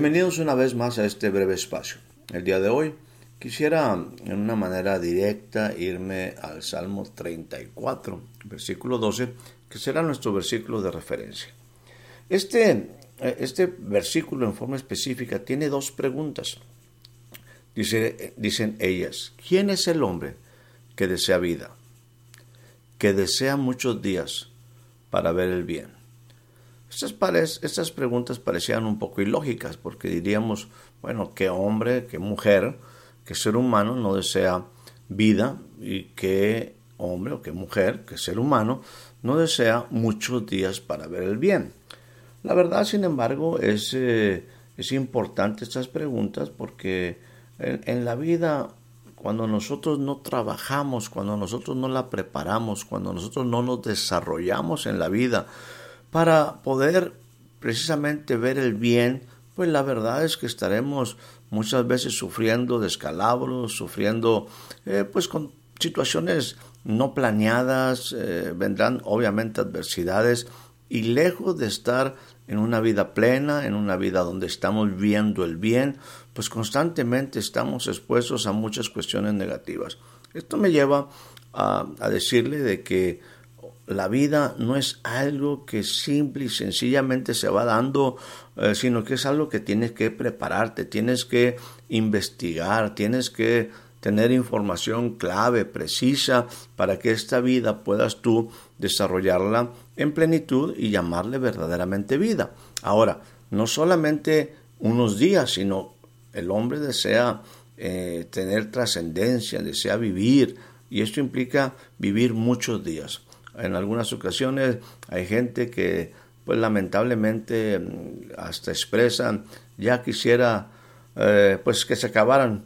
Bienvenidos una vez más a este breve espacio. El día de hoy quisiera en una manera directa irme al Salmo 34, versículo 12, que será nuestro versículo de referencia. Este, este versículo en forma específica tiene dos preguntas. Dice, dicen ellas, ¿quién es el hombre que desea vida? Que desea muchos días para ver el bien. Estas, estas preguntas parecían un poco ilógicas porque diríamos, bueno, qué hombre, qué mujer, qué ser humano no desea vida y qué hombre o qué mujer, qué ser humano no desea muchos días para ver el bien. La verdad, sin embargo, es, eh, es importante estas preguntas porque en, en la vida cuando nosotros no trabajamos, cuando nosotros no la preparamos, cuando nosotros no nos desarrollamos en la vida, para poder precisamente ver el bien, pues la verdad es que estaremos muchas veces sufriendo descalabros, sufriendo eh, pues con situaciones no planeadas, eh, vendrán obviamente adversidades y lejos de estar en una vida plena, en una vida donde estamos viendo el bien, pues constantemente estamos expuestos a muchas cuestiones negativas. Esto me lleva a, a decirle de que la vida no es algo que simple y sencillamente se va dando, eh, sino que es algo que tienes que prepararte, tienes que investigar, tienes que tener información clave, precisa, para que esta vida puedas tú desarrollarla en plenitud y llamarle verdaderamente vida. Ahora, no solamente unos días, sino el hombre desea eh, tener trascendencia, desea vivir, y esto implica vivir muchos días. En algunas ocasiones hay gente que pues lamentablemente mm, hasta expresa ya quisiera eh, pues que se acabaran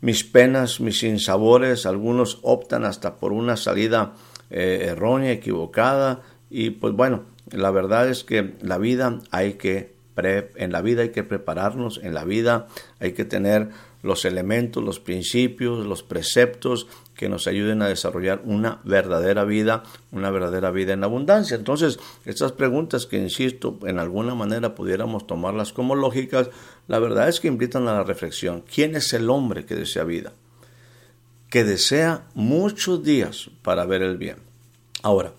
mis penas, mis sinsabores, algunos optan hasta por una salida eh, errónea, equivocada y pues bueno, la verdad es que la vida hay que en la vida hay que prepararnos, en la vida hay que tener los elementos, los principios, los preceptos que nos ayuden a desarrollar una verdadera vida, una verdadera vida en abundancia. Entonces, estas preguntas que, insisto, en alguna manera pudiéramos tomarlas como lógicas, la verdad es que invitan a la reflexión. ¿Quién es el hombre que desea vida? Que desea muchos días para ver el bien. Ahora,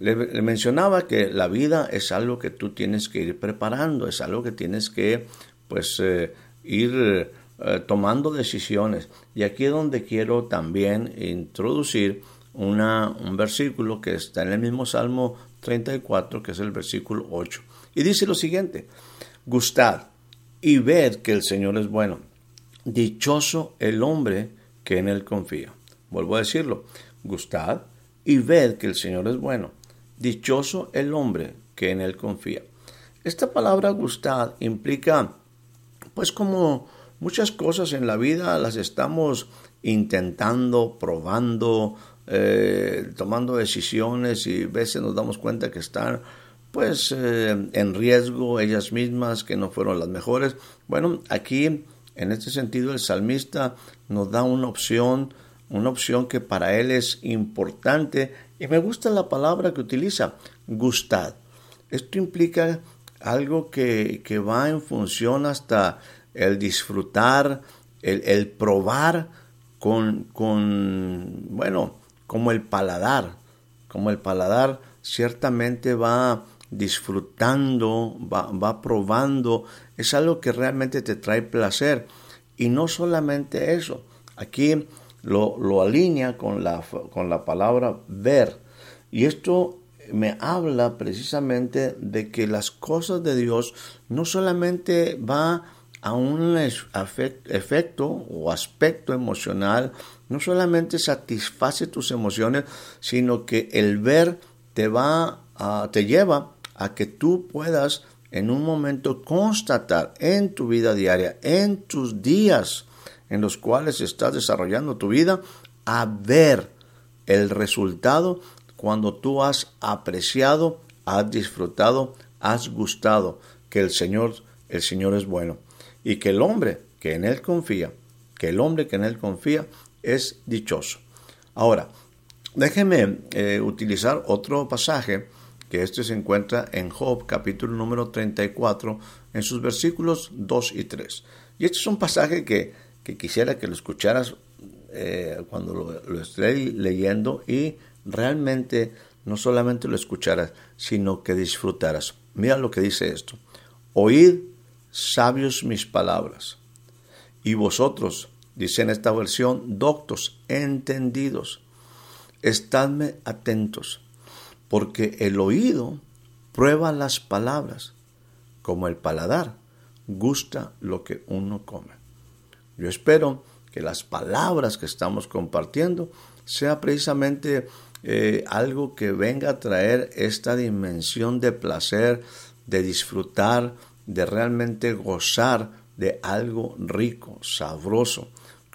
le, mencionaba que la vida es algo que tú tienes que ir preparando, es algo que tienes que, pues, eh, ir eh, tomando decisiones. Y aquí es donde quiero también introducir una, un versículo que está en el mismo Salmo 34, que es el versículo 8. Y dice lo siguiente, gustad y ved que el Señor es bueno. Dichoso el hombre que en él confía. Vuelvo a decirlo, gustad y ved que el Señor es bueno. Dichoso el hombre que en él confía. Esta palabra gustad implica, pues como Muchas cosas en la vida las estamos intentando, probando, eh, tomando decisiones y a veces nos damos cuenta que están pues eh, en riesgo ellas mismas, que no fueron las mejores. Bueno, aquí en este sentido el salmista nos da una opción, una opción que para él es importante y me gusta la palabra que utiliza, gustad. Esto implica algo que, que va en función hasta el disfrutar, el, probar con, con, bueno, como el paladar, como el paladar ciertamente va disfrutando, va, va, probando, es algo que realmente te trae placer. Y no solamente eso, aquí lo, lo alinea con la, con la palabra ver. Y esto me habla precisamente de que las cosas de Dios no solamente va a un efecto o aspecto emocional, no solamente satisface tus emociones, sino que el ver te va a, te lleva a que tú puedas en un momento constatar en tu vida diaria, en tus días en los cuales estás desarrollando tu vida, a ver el resultado cuando tú has apreciado, has disfrutado, has gustado que el Señor, el Señor es bueno y que el hombre que en él confía, que el hombre que en él confía es dichoso. Ahora, déjeme eh, utilizar otro pasaje que este se encuentra en Job capítulo número 34 en sus versículos 2 y 3. Y este es un pasaje que, quisiera que lo escucharas eh, cuando lo, lo esté leyendo y realmente no solamente lo escucharas, sino que disfrutaras. Mira lo que dice esto. Oíd, sabios, mis palabras. Y vosotros, dice en esta versión, doctos, entendidos, estadme atentos, porque el oído prueba las palabras, como el paladar gusta lo que uno come. Yo espero que las palabras que estamos compartiendo sea precisamente eh, algo que venga a traer esta dimensión de placer, de disfrutar, de realmente gozar de algo rico, sabroso.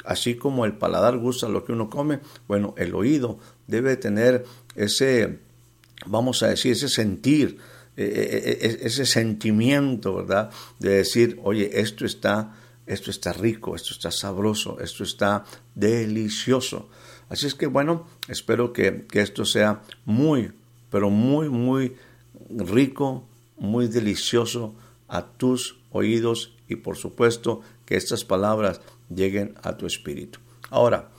Así como el paladar gusta lo que uno come, bueno, el oído debe tener ese, vamos a decir, ese sentir, e, e, e, ese sentimiento, ¿verdad? De decir, oye, esto está, esto está rico, esto está sabroso, esto está delicioso. Así es que bueno, espero que, que esto sea muy, pero muy, muy rico, muy delicioso a tus oídos y por supuesto que estas palabras lleguen a tu espíritu. Ahora,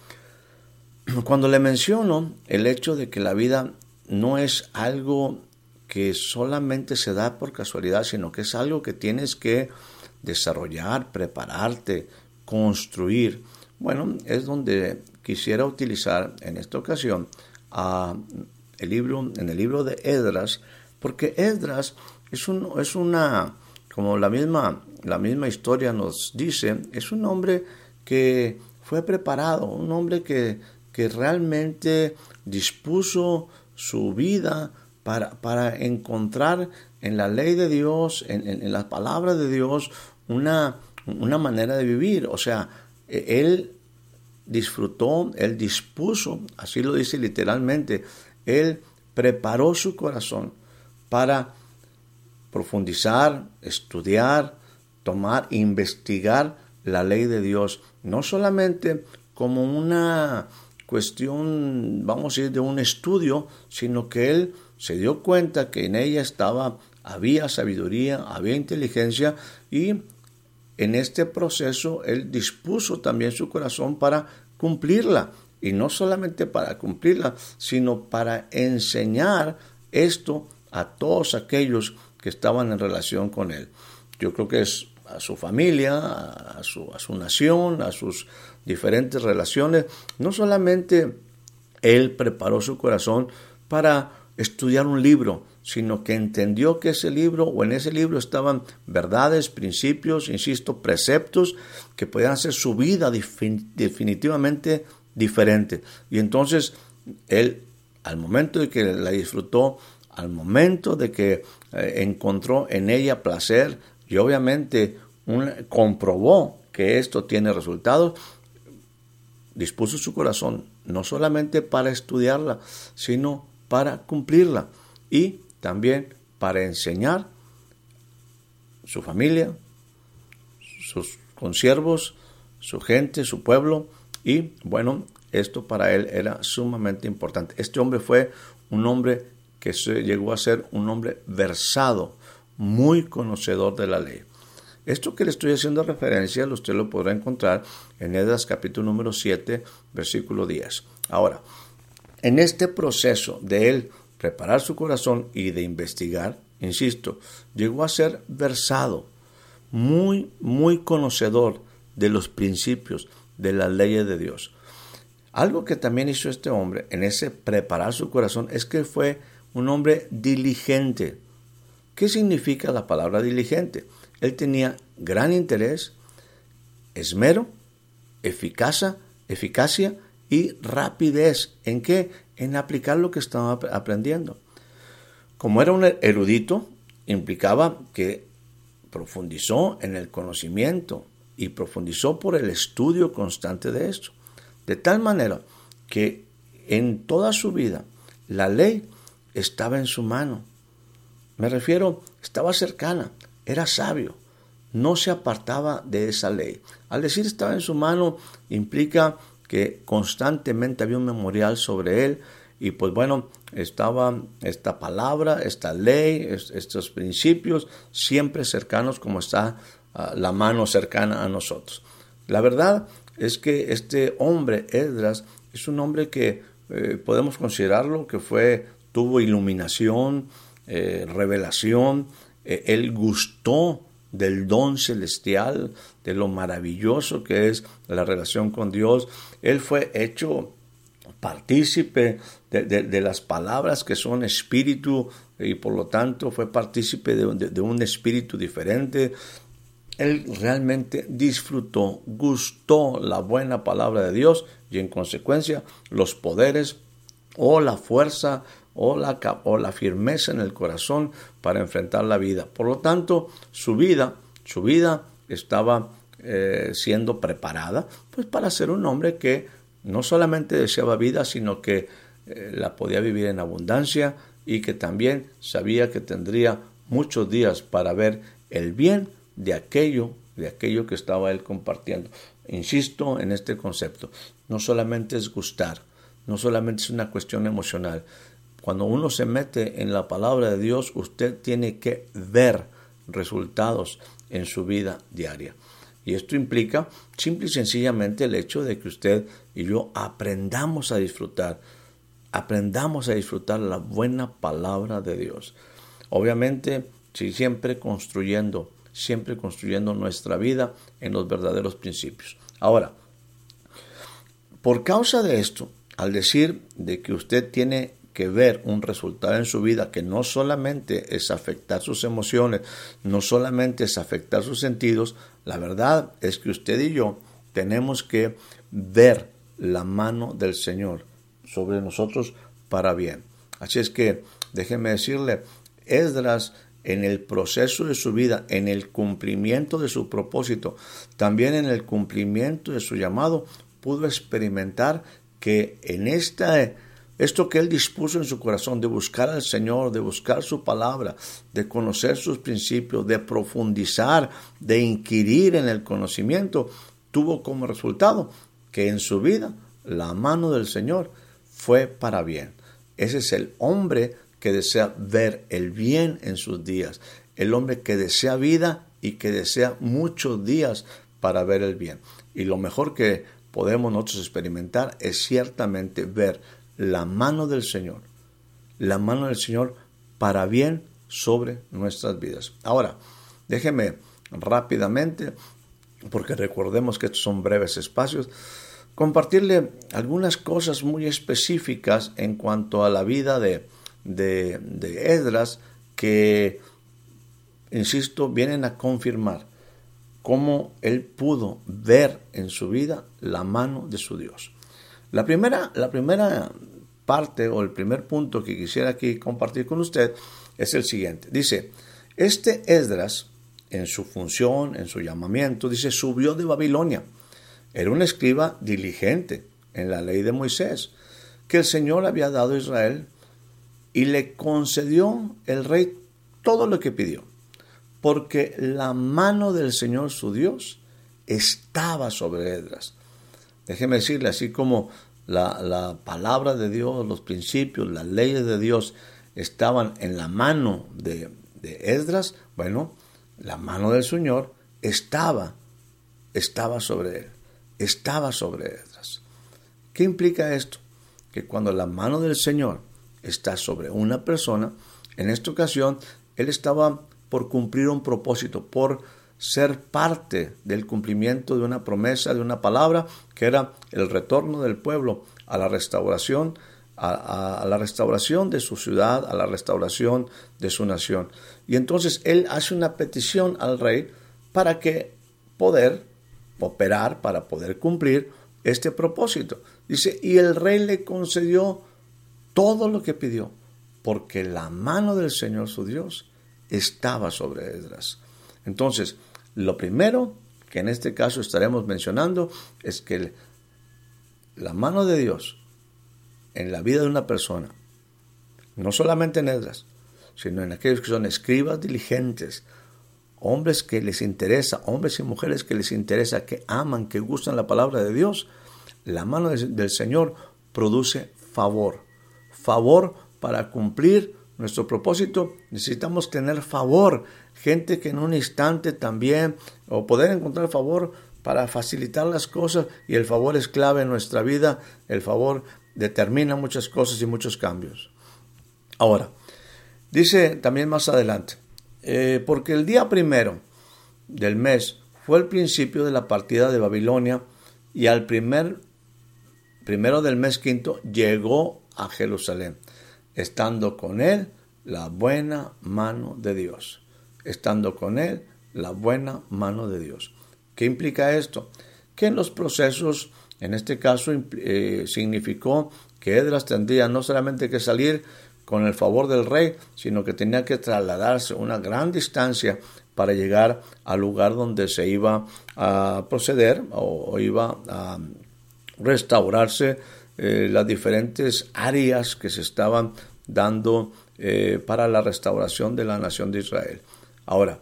cuando le menciono el hecho de que la vida no es algo que solamente se da por casualidad, sino que es algo que tienes que desarrollar, prepararte, construir. Bueno, es donde quisiera utilizar en esta ocasión el libro, en el libro de Edras, porque Edras es, un, es una, como la misma, la misma historia nos dice, es un hombre que fue preparado, un hombre que, que realmente dispuso su vida para, para encontrar en la ley de Dios, en, en, las palabras de Dios, una, una manera de vivir. O sea, e, él disfrutó, él dispuso, así lo dice literalmente, él preparó su corazón para profundizar, estudiar, tomar, investigar la ley de Dios, no solamente como una cuestión, vamos a decir, de un estudio, sino que él se dio cuenta que en ella estaba, había sabiduría, había inteligencia y en este proceso él dispuso también su corazón para cumplirla. Y no solamente para cumplirla, sino para enseñar esto a todos aquellos que estaban en relación con él. Yo creo que es a su familia, a su, a su nación, a sus diferentes relaciones. No solamente él preparó su corazón para estudiar un libro, sino que entendió que ese libro o en ese libro estaban verdades, principios, insisto, preceptos que podían hacer su vida definitivamente diferente. Y entonces él, al momento de que la disfrutó, al momento de que eh, encontró en ella placer y obviamente comprobó que esto tiene resultados, dispuso su corazón no solamente para estudiarla, sino para cumplirla y también para enseñar su familia, sus consiervos, su gente, su pueblo y bueno, esto para él era sumamente importante. Este hombre fue un hombre que llegó a ser un hombre versado, muy conocedor de la ley. Esto que le estoy haciendo referencia, usted lo podrá encontrar en Edras capítulo número 7, versículo 10. Ahora, en este proceso de él preparar su corazón y de investigar, insisto, llegó a ser versado, muy, muy conocedor de los principios, de las leyes de Dios. Algo que también hizo este hombre en ese preparar su corazón es que fue un hombre diligente. ¿Qué significa la palabra diligente? Él tenía gran interés, esmero, eficacia, eficacia y rapidez. ¿En qué? En aplicar lo que estaba aprendiendo. Como era un erudito, implicaba que profundizó en el conocimiento y profundizó por el estudio constante de esto. De tal manera que en toda su vida la ley estaba en su mano. Me refiero, estaba cercana, era sabio, no se apartaba de esa ley. Al decir estaba en su mano, implica que constantemente había un memorial sobre él, y pues bueno, estaba esta palabra, esta ley, estos principios siempre cercanos como está ah, la mano cercana a nosotros. La verdad es que este hombre, Esdras, es un hombre que eh, podemos considerarlo que fue, tuvo iluminación, eh, revelación, eh, él gustó del don celestial, de lo maravilloso que es la relación con Dios. Él fue hecho partícipe de, las palabras que son espíritu y por lo tanto fue partícipe de, un espíritu diferente. Él realmente disfrutó, gustó la buena palabra de Dios y en consecuencia los poderes o la fuerza o la, firmeza en el corazón para enfrentar la vida. Por lo tanto, su vida, su vida estaba eh, siendo preparada pues para ser un hombre que no solamente deseaba vida, sino que eh, la podía vivir en abundancia y que también sabía que tendría muchos días para ver el bien de aquello, de aquello que estaba él compartiendo. Insisto en este concepto, no solamente es gustar, no solamente es una cuestión emocional. Cuando uno se mete en la palabra de Dios, usted tiene que ver resultados en su vida diaria. Y esto implica simple y sencillamente el hecho de que usted y yo aprendamos a disfrutar, aprendamos a disfrutar la buena palabra de Dios. Obviamente, si siempre construyendo, siempre construyendo nuestra vida en los verdaderos principios. Ahora, por causa de esto, al decir de que usted tiene que ver un resultado en su vida que no solamente es afectar sus emociones, no solamente es afectar sus sentidos, la verdad es que usted y yo tenemos que ver la mano del Señor sobre nosotros para bien. Así es que déjeme decirle, Esdras en el proceso de su vida, en el cumplimiento de su propósito, también en el cumplimiento de su llamado, pudo experimentar que en esta esto que él dispuso en su corazón de buscar al Señor, de buscar su palabra, de conocer sus principios, de profundizar, de inquirir en el conocimiento, tuvo como resultado que en su vida la mano del Señor fue para bien. Ese es el hombre que desea ver el bien en sus días, el hombre que desea vida y que desea muchos días para ver el bien. Y lo mejor que podemos nosotros experimentar es ciertamente ver la mano del Señor, la mano del Señor para bien sobre nuestras vidas. Ahora, déjeme rápidamente, porque recordemos que estos son breves espacios, compartirle algunas cosas muy específicas en cuanto a la vida de, de, Edras que, insisto, vienen a confirmar cómo él pudo ver en su vida la mano de su Dios. La primera, la primera parte o el primer punto que quisiera aquí compartir con usted es el siguiente. Dice, este Esdras, en su función, en su llamamiento, dice, subió de Babilonia. Era un escriba diligente en la ley de Moisés, que el Señor había dado a Israel y le concedió el rey todo lo que pidió, porque la mano del Señor su Dios estaba sobre Esdras. Déjeme decirle, así como la, palabra de Dios, los principios, las leyes de Dios estaban en la mano de, de Esdras, bueno, la mano del Señor estaba, estaba sobre él, estaba sobre Esdras. ¿Qué implica esto? Que cuando la mano del Señor está sobre una persona, en esta ocasión, él estaba por cumplir un propósito, por ser parte del cumplimiento de una promesa, de una palabra, que era el retorno del pueblo a la restauración, a, la restauración de su ciudad, a la restauración de su nación. Y entonces él hace una petición al rey para que poder operar, para poder cumplir este propósito. Dice, y el rey le concedió todo lo que pidió, porque la mano del Señor su Dios estaba sobre Esdras. Entonces, lo primero que en este caso estaremos mencionando es que la mano de Dios en la vida de una persona, no solamente en Esdras, sino en aquellos que son escribas diligentes, hombres que les interesa, hombres y mujeres que les interesa, que aman, que gustan la palabra de Dios, la mano del Señor produce favor, favor para cumplir nuestro propósito, necesitamos tener favor, gente que en un instante también, o poder encontrar favor para facilitar las cosas, y el favor es clave en nuestra vida, el favor determina muchas cosas y muchos cambios. Ahora, dice también más adelante, eh, porque el día primero del mes fue el principio de la partida de Babilonia, y al primer primero del mes quinto llegó a Jerusalén estando con él la buena mano de Dios. Estando con él la buena mano de Dios. ¿Qué implica esto? Que en los procesos, en este caso, eh, significó que Edras tendría no solamente que salir con el favor del rey, sino que tenía que trasladarse una gran distancia para llegar al lugar donde se iba a proceder o iba a restaurarse eh, las diferentes áreas que se estaban dando eh, para la restauración de la nación de Israel. Ahora,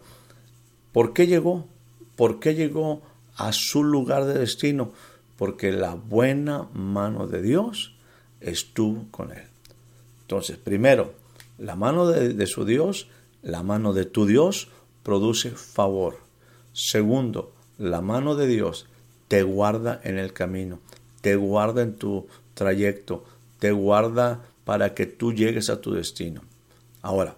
¿por qué llegó? ¿Por qué llegó a su lugar de destino? Porque la buena mano de Dios estuvo con él. Entonces, primero, la mano de su Dios, la mano de tu Dios produce favor. Segundo, la mano de Dios te guarda en el camino, te guarda en tu trayecto, te guarda para que tú llegues a tu destino. Ahora,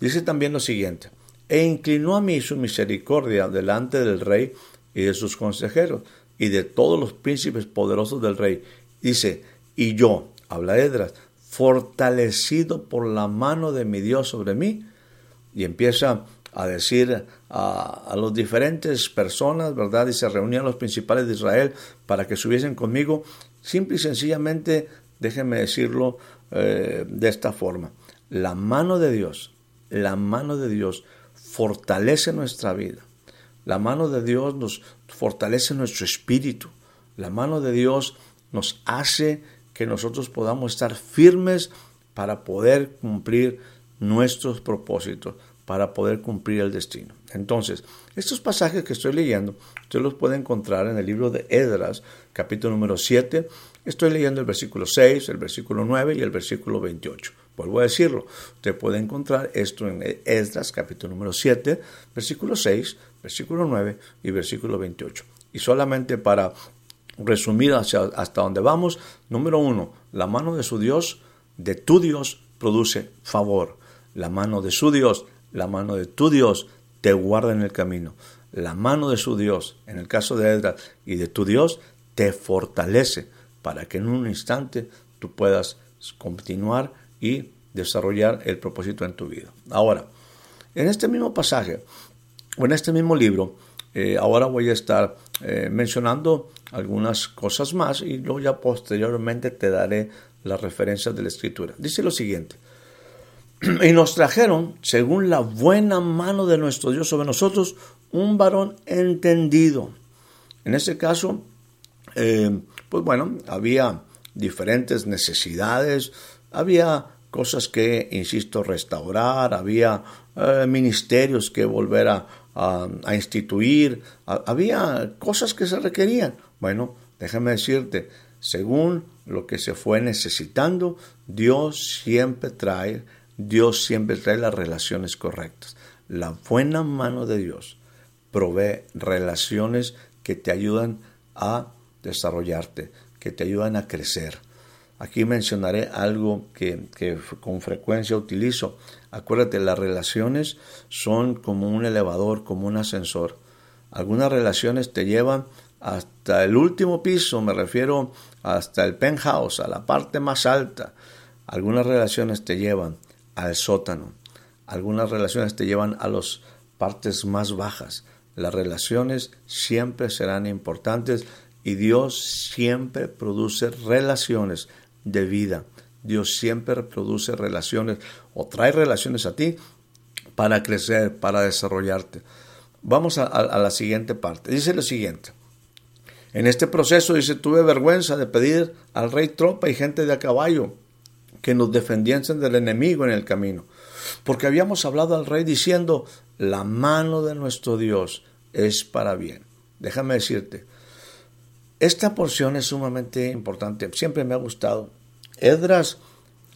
dice también lo siguiente, e inclinó a mí su misericordia delante del rey y de sus consejeros y de todos los príncipes poderosos del rey. Dice, y yo, habla Edras, fortalecido por la mano de mi Dios sobre mí, y empieza a decir a, a las diferentes personas, ¿verdad? Y se reunían los principales de Israel para que subiesen conmigo Simple y sencillamente, déjenme decirlo eh, de esta forma, la mano de Dios, la mano de Dios fortalece nuestra vida. La mano de Dios nos fortalece nuestro espíritu. La mano de Dios nos hace que nosotros podamos estar firmes para poder cumplir nuestros propósitos, para poder cumplir el destino. Entonces, estos pasajes que estoy leyendo, usted los puede encontrar en el libro de Edras, capítulo número 7. Estoy leyendo el versículo 6, el versículo 9 y el versículo 28. Vuelvo a decirlo, usted puede encontrar esto en Esdras, capítulo número 7, versículo 6, versículo 9 y versículo 28. Y solamente para resumir hasta donde vamos, número uno, la mano de su Dios, de tu Dios, produce favor. La mano de su Dios, la mano de tu Dios, te guarda en el camino. La mano de su Dios, en el caso de Esdras, y de tu Dios, te fortalece para que en un instante tú puedas continuar y desarrollar el propósito en tu vida. Ahora, en este mismo pasaje, o en este mismo libro, eh, ahora voy a estar eh, mencionando algunas cosas más y luego ya posteriormente te daré las referencias de la escritura. Dice lo siguiente, y nos trajeron, según la buena mano de nuestro Dios sobre nosotros, un varón entendido. En este caso, eh, pues bueno, había diferentes necesidades, había cosas que, insisto, restaurar, había eh, ministerios que volver a, instituir, había cosas que se requerían. Bueno, déjame decirte, según lo que se fue necesitando, Dios siempre trae Dios siempre trae las relaciones correctas. La buena mano de Dios provee relaciones que te ayudan a desarrollarte, que te ayudan a crecer. Aquí mencionaré algo que, que, con frecuencia utilizo. Acuérdate, las relaciones son como un elevador, como un ascensor. Algunas relaciones te llevan hasta el último piso, me refiero hasta el penthouse, a la parte más alta. Algunas relaciones te llevan al sótano. Algunas relaciones te llevan a las partes más bajas. Las relaciones siempre serán importantes y Dios siempre produce relaciones de vida. Dios siempre produce relaciones o trae relaciones a ti para crecer, para desarrollarte. Vamos a, la siguiente parte. Dice lo siguiente. En este proceso dice, tuve vergüenza de pedir al rey tropa y gente de a caballo que nos defendiesen del enemigo en el camino. Porque habíamos hablado al rey diciendo, la mano de nuestro Dios es para bien. Déjame decirte, esta porción es sumamente importante, siempre me ha gustado. Edras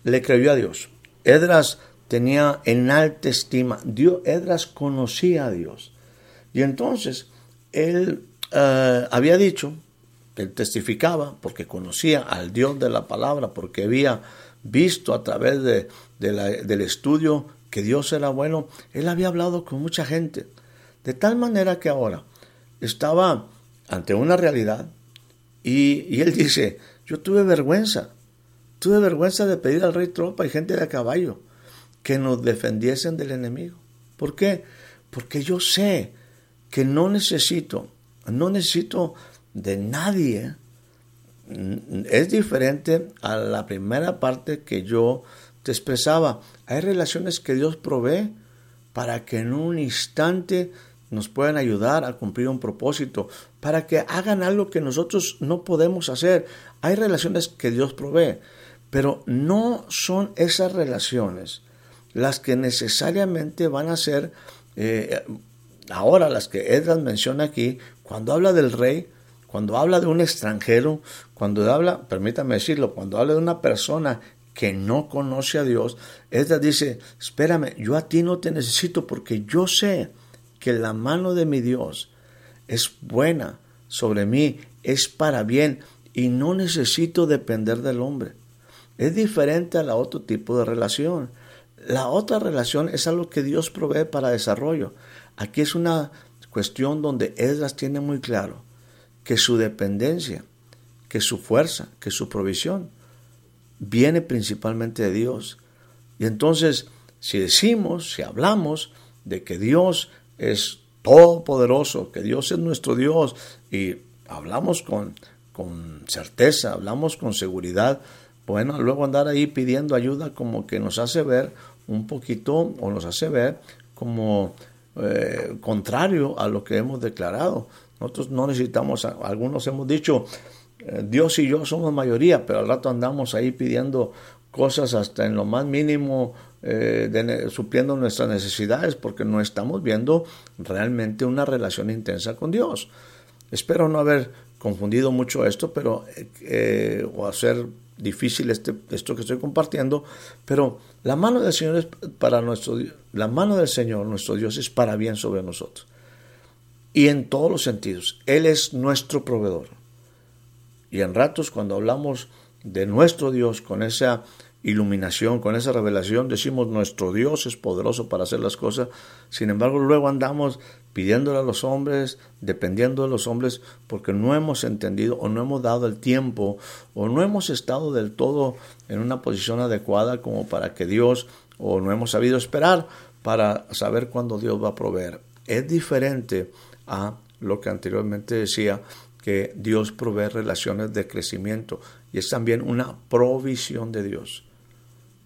le creyó a Dios. Edras tenía en alta estima. Dios, Edras conocía a Dios. Y entonces él eh, había dicho, él testificaba, porque conocía al Dios de la palabra, porque había visto a través de, del estudio que Dios era bueno, él había hablado con mucha gente. De tal manera que ahora estaba ante una realidad y, y él dice, yo tuve vergüenza, tuve vergüenza de pedir al rey tropa y gente de a caballo que nos defendiesen del enemigo. ¿Por qué? Porque yo sé que no necesito, no necesito de nadie. Es diferente a la primera parte que yo te expresaba. Hay relaciones que Dios provee para que en un instante nos puedan ayudar a cumplir un propósito, para que hagan algo que nosotros no podemos hacer. Hay relaciones que Dios provee, pero no son esas relaciones las que necesariamente van a ser, eh, ahora las que Edras menciona aquí, cuando habla del rey, cuando habla de un extranjero, cuando habla, permítame decirlo, cuando habla de una persona que no conoce a Dios, Edras dice, espérame, yo a ti no te necesito porque yo sé que la mano de mi Dios es buena sobre mí, es para bien y no necesito depender del hombre. Es diferente a la otro tipo de relación. La otra relación es algo que Dios provee para desarrollo. Aquí es una cuestión donde Esdras tiene muy claro que su dependencia, que su fuerza, que su provisión viene principalmente de Dios. Y entonces, si decimos, si hablamos de que Dios es todopoderoso, que Dios es nuestro Dios y hablamos con, con certeza, hablamos con seguridad, bueno, luego andar ahí pidiendo ayuda como que nos hace ver un poquito o nos hace ver como eh, contrario a lo que hemos declarado. Nosotros no necesitamos, algunos hemos dicho, eh, Dios y yo somos mayoría, pero al rato andamos ahí pidiendo cosas hasta en lo más mínimo, eh, supliendo nuestras necesidades, porque no estamos viendo realmente una relación intensa con Dios. Espero no haber confundido mucho esto, pero o hacer difícil este, esto que estoy compartiendo, pero la mano del Señor es para nuestro la mano del Señor, nuestro Dios, es para bien sobre nosotros. Y en todos los sentidos. Él es nuestro proveedor. Y en ratos cuando hablamos de nuestro Dios con esa iluminación, con esa revelación, decimos nuestro Dios es poderoso para hacer las cosas. Sin embargo, luego andamos pidiéndole a los hombres, dependiendo de los hombres, porque no hemos entendido o no hemos dado el tiempo o no hemos estado del todo en una posición adecuada como para que Dios o no hemos sabido esperar para saber cuándo Dios va a proveer. Es diferente a lo que anteriormente decía que Dios provee relaciones de crecimiento y es también una provisión de Dios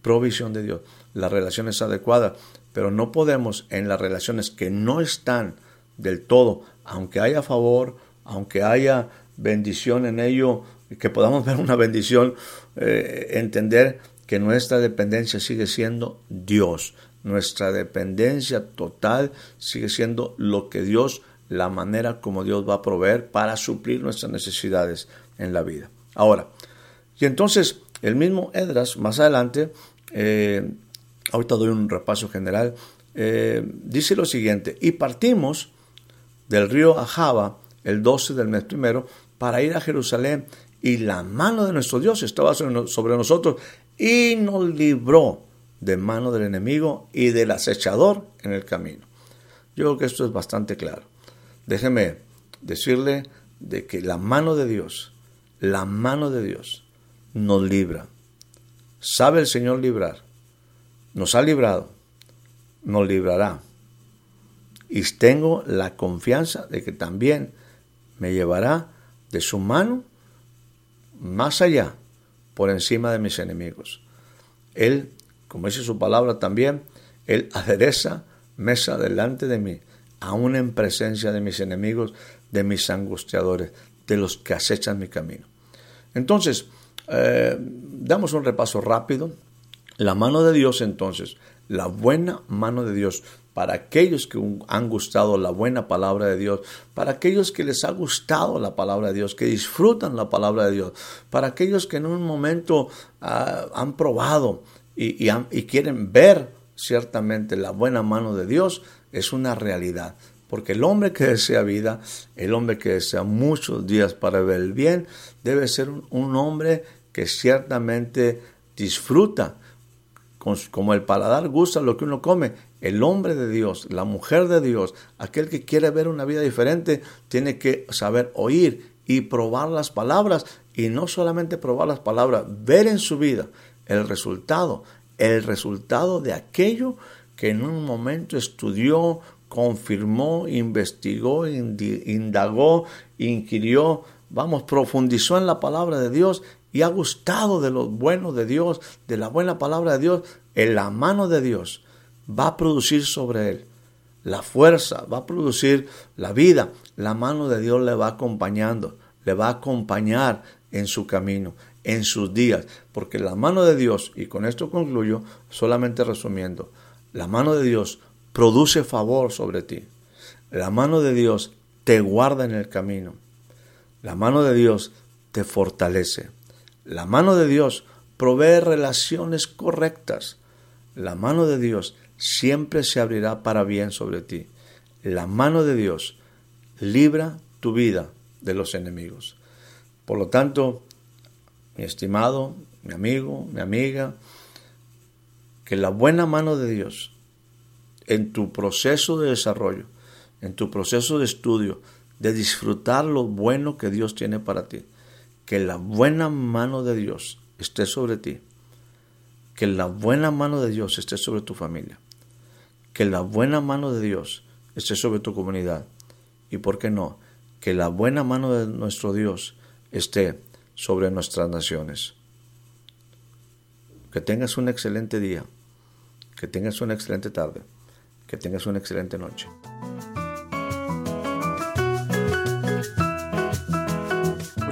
provisión de Dios. La relación es adecuada, pero no podemos en las relaciones que no están del todo, aunque haya favor, aunque haya bendición en ello, que podamos ver una bendición, eh, entender que nuestra dependencia sigue siendo Dios. Nuestra dependencia total sigue siendo lo que Dios, la manera como Dios va a proveer para suplir nuestras necesidades en la vida. Ahora, y entonces el mismo Edras más adelante eh, ahorita doy un repaso general, eh, dice lo siguiente, y partimos del río Ajaba el 12 del mes primero para ir a Jerusalén y la mano de nuestro Dios estaba sobre nosotros y nos libró de mano del enemigo y del acechador en el camino. Yo creo que esto es bastante claro. Déjeme decirle de que la mano de Dios, la mano de Dios nos libra sabe el Señor librar, nos ha librado, nos librará. Y tengo la confianza de que también me llevará de su mano más allá, por encima de mis enemigos. Él, como dice su palabra también, Él adereza mesa delante de mí, aún en presencia de mis enemigos, de mis angustiadores, de los que acechan mi camino. Entonces, eh, damos un repaso rápido. La mano de Dios entonces, la buena mano de Dios para aquellos que han gustado la buena palabra de Dios, para aquellos que les ha gustado la palabra de Dios, que disfrutan la palabra de Dios, para aquellos que en un momento ah, han probado y, y quieren ver ciertamente la buena mano de Dios, es una realidad. Porque el hombre que desea vida, el hombre que desea muchos días para ver el bien, debe ser un, hombre que ciertamente disfruta, como el paladar gusta lo que uno come. El hombre de Dios, la mujer de Dios, aquel que quiere ver una vida diferente, tiene que saber oír y probar las palabras. Y no solamente probar las palabras, ver en su vida el resultado, el resultado de aquello que en un momento estudió, confirmó, investigó, indagó, inquirió, vamos, profundizó en la palabra de Dios y ha gustado de lo bueno de Dios, de la buena palabra de Dios, en la mano de Dios va a producir sobre él la fuerza, va a producir la vida, la mano de Dios le va acompañando, le va a acompañar en su camino, en sus días, porque la mano de Dios, y con esto concluyo, solamente resumiendo, la mano de Dios produce favor sobre ti. La mano de Dios te guarda en el camino. La mano de Dios te fortalece. La mano de Dios provee relaciones correctas. La mano de Dios siempre se abrirá para bien sobre ti. La mano de Dios libra tu vida de los enemigos. Por lo tanto, mi estimado, mi amigo, mi amiga, que la buena mano de Dios en tu proceso de desarrollo, en tu proceso de estudio, de disfrutar lo bueno que Dios tiene para ti. Que la buena mano de Dios esté sobre ti. Que la buena mano de Dios esté sobre tu familia. Que la buena mano de Dios esté sobre tu comunidad. Y por qué no, que la buena mano de nuestro Dios esté sobre nuestras naciones. Que tengas un excelente día. Que tengas una excelente tarde. Que tengas una excelente noche.